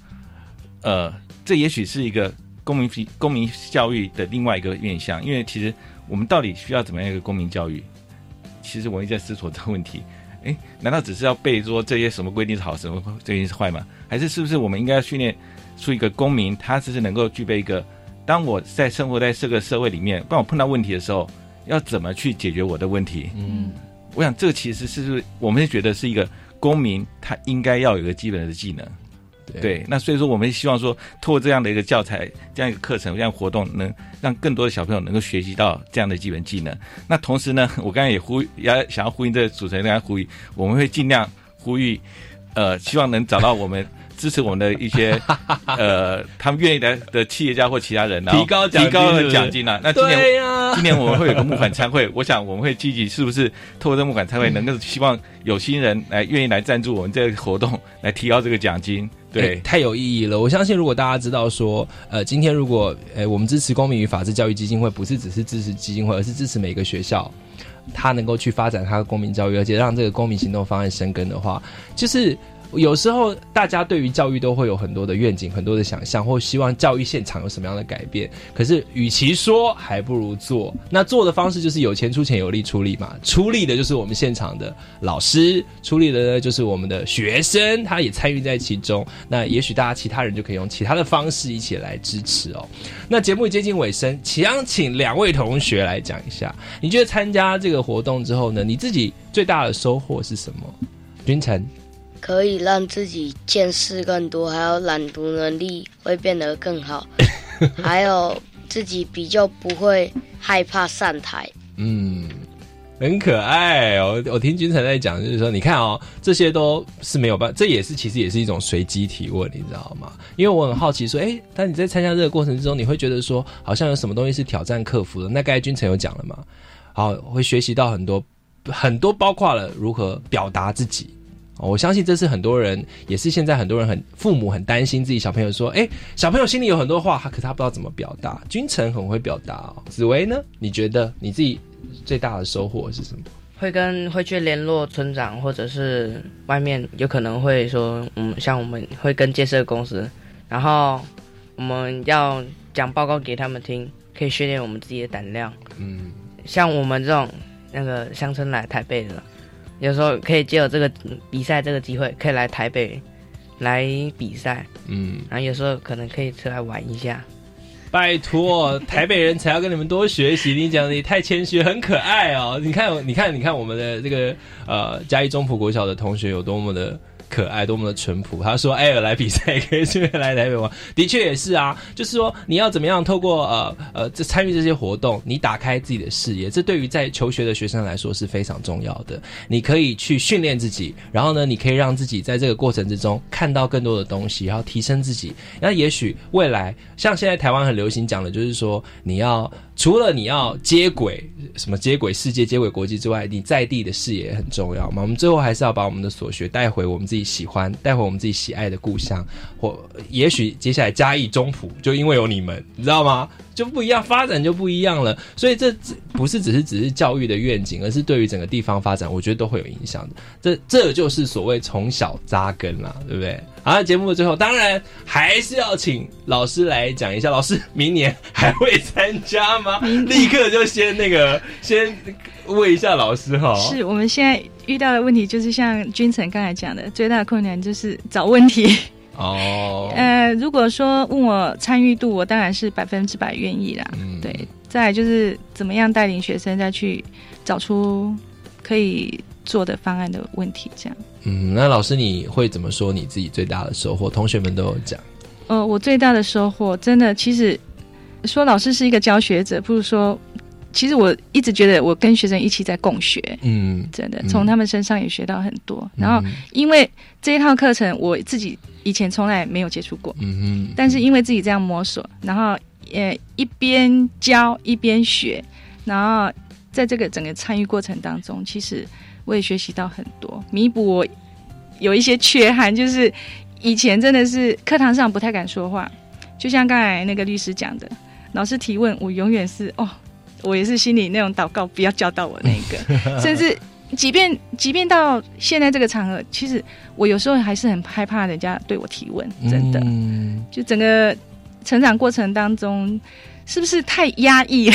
呃，这也许是一个公民公民教育的另外一个面向，因为其实我们到底需要怎么样一个公民教育？其实我一直在思索这个问题。诶，难道只是要背说这些什么规定是好，什么规定是坏吗？还是是不是我们应该要训练出一个公民，他只是能够具备一个，当我在生活在这个社会里面，当我碰到问题的时候，要怎么去解决我的问题？嗯，我想这个其实是我们觉得是一个公民，他应该要有一个基本的技能。对，那所以说我们希望说，透过这样的一个教材、这样一个课程、这样活动，能让更多的小朋友能够学习到这样的基本技能。那同时呢，我刚才也呼要想要呼应这个主持人刚才呼吁，我们会尽量呼吁，呃，希望能找到我们支持我们的一些 呃，他们愿意来的企业家或其他人，然后提高奖金提高奖金啊。那今年今年我们会有个募款参会，我想我们会积极，是不是透过这募款参会，能够希望有心人来愿意来赞助我们这个活动，来提高这个奖金。对，太有意义了。我相信，如果大家知道说，呃，今天如果，呃，我们支持公民与法治教育基金会，不是只是支持基金会，而是支持每个学校，他能够去发展他的公民教育，而且让这个公民行动方案生根的话，就是。有时候大家对于教育都会有很多的愿景、很多的想象，或希望教育现场有什么样的改变。可是，与其说，还不如做。那做的方式就是有钱出钱，有力出力嘛。出力的就是我们现场的老师，出力的呢就是我们的学生，他也参与在其中。那也许大家其他人就可以用其他的方式一起来支持哦。那节目接近尾声，想请两位同学来讲一下，你觉得参加这个活动之后呢，你自己最大的收获是什么？君臣。可以让自己见识更多，还有朗读能力会变得更好，还有自己比较不会害怕上台。嗯，很可爱哦。我听君臣在讲，就是说，你看哦，这些都是没有办，这也是其实也是一种随机提问，你知道吗？因为我很好奇，说，哎，当你在参加这个过程之中，你会觉得说，好像有什么东西是挑战克服的？那刚才君臣有讲了嘛？好，会学习到很多很多，包括了如何表达自己。我相信这是很多人，也是现在很多人很父母很担心自己小朋友说，哎，小朋友心里有很多话，他可他不知道怎么表达。君臣很会表达哦，紫薇呢？你觉得你自己最大的收获是什么？会跟会去联络村长，或者是外面有可能会说，嗯，像我们会跟建设公司，然后我们要讲报告给他们听，可以训练我们自己的胆量。嗯，像我们这种那个乡村来台北的。有时候可以借我这个比赛这个机会，可以来台北来比赛，嗯，然后有时候可能可以出来玩一下。拜托，台北人才要跟你们多学习。你讲的也太谦虚，很可爱哦。你看，你看，你看我们的这个呃嘉义中埔国小的同学有多么的。可爱多么的淳朴，他说：“哎，来比赛可以顺便来台北玩。”的确也是啊，就是说你要怎么样透过呃呃这参与这些活动，你打开自己的视野，这对于在求学的学生来说是非常重要的。你可以去训练自己，然后呢，你可以让自己在这个过程之中看到更多的东西，然后提升自己。那也许未来像现在台湾很流行讲的，就是说你要。除了你要接轨什么接轨世界、接轨国际之外，你在地的视野很重要嘛。我们最后还是要把我们的所学带回我们自己喜欢、带回我们自己喜爱的故乡，或也许接下来嘉义中埔，就因为有你们，你知道吗？就不一样，发展就不一样了。所以这不是只是只是教育的愿景，而是对于整个地方发展，我觉得都会有影响的。这这就是所谓从小扎根啦，对不对？好，节目的最后，当然还是要请老师来讲一下。老师明年还会参加吗？立刻就先那个先问一下老师哈。是我们现在遇到的问题，就是像君臣刚才讲的，最大的困难就是找问题。哦，呃，如果说问我参与度，我当然是百分之百愿意啦。嗯，对，再就是怎么样带领学生再去找出可以做的方案的问题，这样。嗯，那老师你会怎么说你自己最大的收获？同学们都有讲。呃，我最大的收获，真的，其实说老师是一个教学者，不如说，其实我一直觉得我跟学生一起在共学。嗯，真的，从他们身上也学到很多。然后，因为这一套课程，我自己。以前从来没有接触过，嗯哼，但是因为自己这样摸索，然后也一边教一边学，然后在这个整个参与过程当中，其实我也学习到很多，弥补我有一些缺憾，就是以前真的是课堂上不太敢说话，就像刚才那个律师讲的，老师提问，我永远是哦，我也是心里那种祷告，不要叫到我那个，甚至。即便即便到现在这个场合，其实我有时候还是很害怕人家对我提问，真的。就整个成长过程当中，是不是太压抑？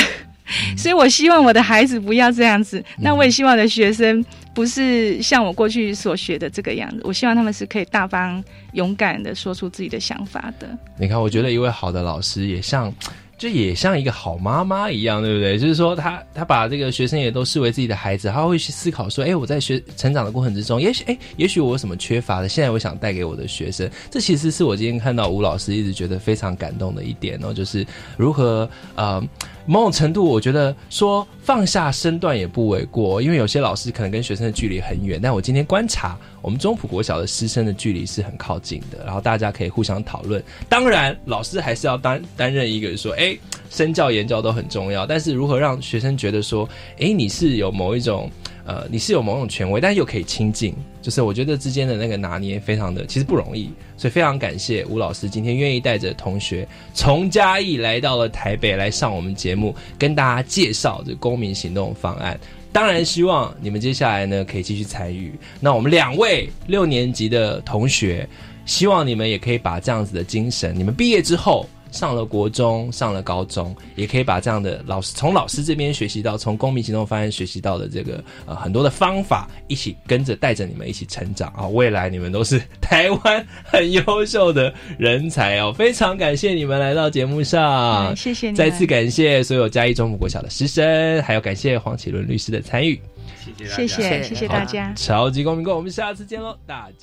所以我希望我的孩子不要这样子。那我也希望我的学生不是像我过去所学的这个样子。我希望他们是可以大方、勇敢的说出自己的想法的。你看，我觉得一位好的老师也像。就也像一个好妈妈一样，对不对？就是说，他他把这个学生也都视为自己的孩子，他会去思考说：，哎，我在学成长的过程之中，也许，哎，也许我有什么缺乏的，现在我想带给我的学生。这其实是我今天看到吴老师一直觉得非常感动的一点哦，就是如何呃。某种程度，我觉得说放下身段也不为过，因为有些老师可能跟学生的距离很远，但我今天观察我们中普国小的师生的距离是很靠近的，然后大家可以互相讨论。当然，老师还是要担担任一个说，哎，身教言教都很重要，但是如何让学生觉得说，哎，你是有某一种呃，你是有某种权威，但又可以亲近，就是我觉得之间的那个拿捏非常的其实不容易，所以非常感谢吴老师今天愿意带着同学从嘉义来到了台北来上我们节目，跟大家介绍这公民行动方案。当然，希望你们接下来呢可以继续参与。那我们两位六年级的同学，希望你们也可以把这样子的精神，你们毕业之后上了国中、上了高中，也可以把这样的老师从老师这边学习到，从公民行动方案学习到的这个呃很多的方法，一起跟着带着你们一起成长啊！未来你们都是台湾很优秀的人才哦！非常感谢你们来到节目上，嗯谢谢你再次感谢所有嘉义中府国小的师生，还有感谢黄启伦律师的参与。谢谢谢谢大家。超级公民购，我们下次见喽，大家。